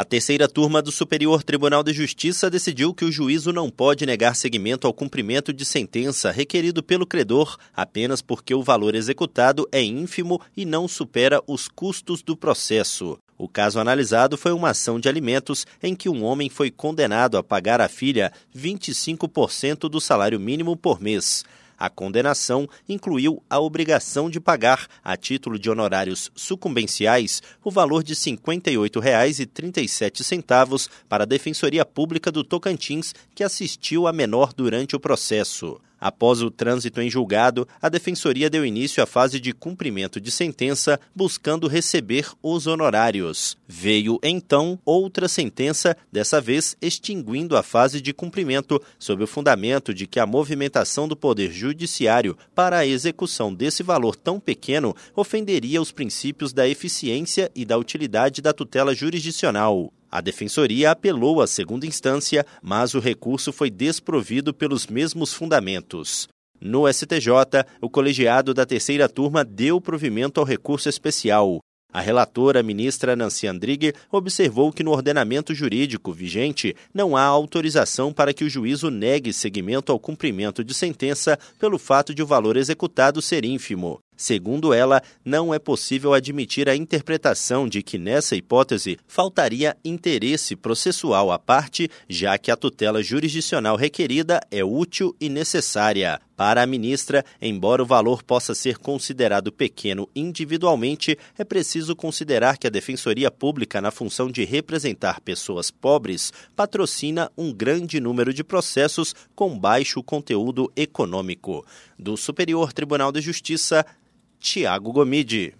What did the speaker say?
A terceira turma do Superior Tribunal de Justiça decidiu que o juízo não pode negar seguimento ao cumprimento de sentença requerido pelo credor apenas porque o valor executado é ínfimo e não supera os custos do processo. O caso analisado foi uma ação de alimentos em que um homem foi condenado a pagar à filha 25% do salário mínimo por mês. A condenação incluiu a obrigação de pagar, a título de honorários sucumbenciais, o valor de R$ 58,37 para a Defensoria Pública do Tocantins, que assistiu a menor durante o processo. Após o trânsito em julgado, a Defensoria deu início à fase de cumprimento de sentença, buscando receber os honorários. Veio, então, outra sentença, dessa vez extinguindo a fase de cumprimento, sob o fundamento de que a movimentação do Poder Judiciário para a execução desse valor tão pequeno ofenderia os princípios da eficiência e da utilidade da tutela jurisdicional. A defensoria apelou à segunda instância, mas o recurso foi desprovido pelos mesmos fundamentos. No STJ, o colegiado da terceira turma deu provimento ao recurso especial. A relatora, ministra Nancy Andrighi, observou que no ordenamento jurídico vigente não há autorização para que o juízo negue seguimento ao cumprimento de sentença pelo fato de o valor executado ser ínfimo. Segundo ela, não é possível admitir a interpretação de que, nessa hipótese, faltaria interesse processual à parte, já que a tutela jurisdicional requerida é útil e necessária. Para a ministra, embora o valor possa ser considerado pequeno individualmente, é preciso considerar que a Defensoria Pública, na função de representar pessoas pobres, patrocina um grande número de processos com baixo conteúdo econômico. Do Superior Tribunal de Justiça, Tiago Gomide.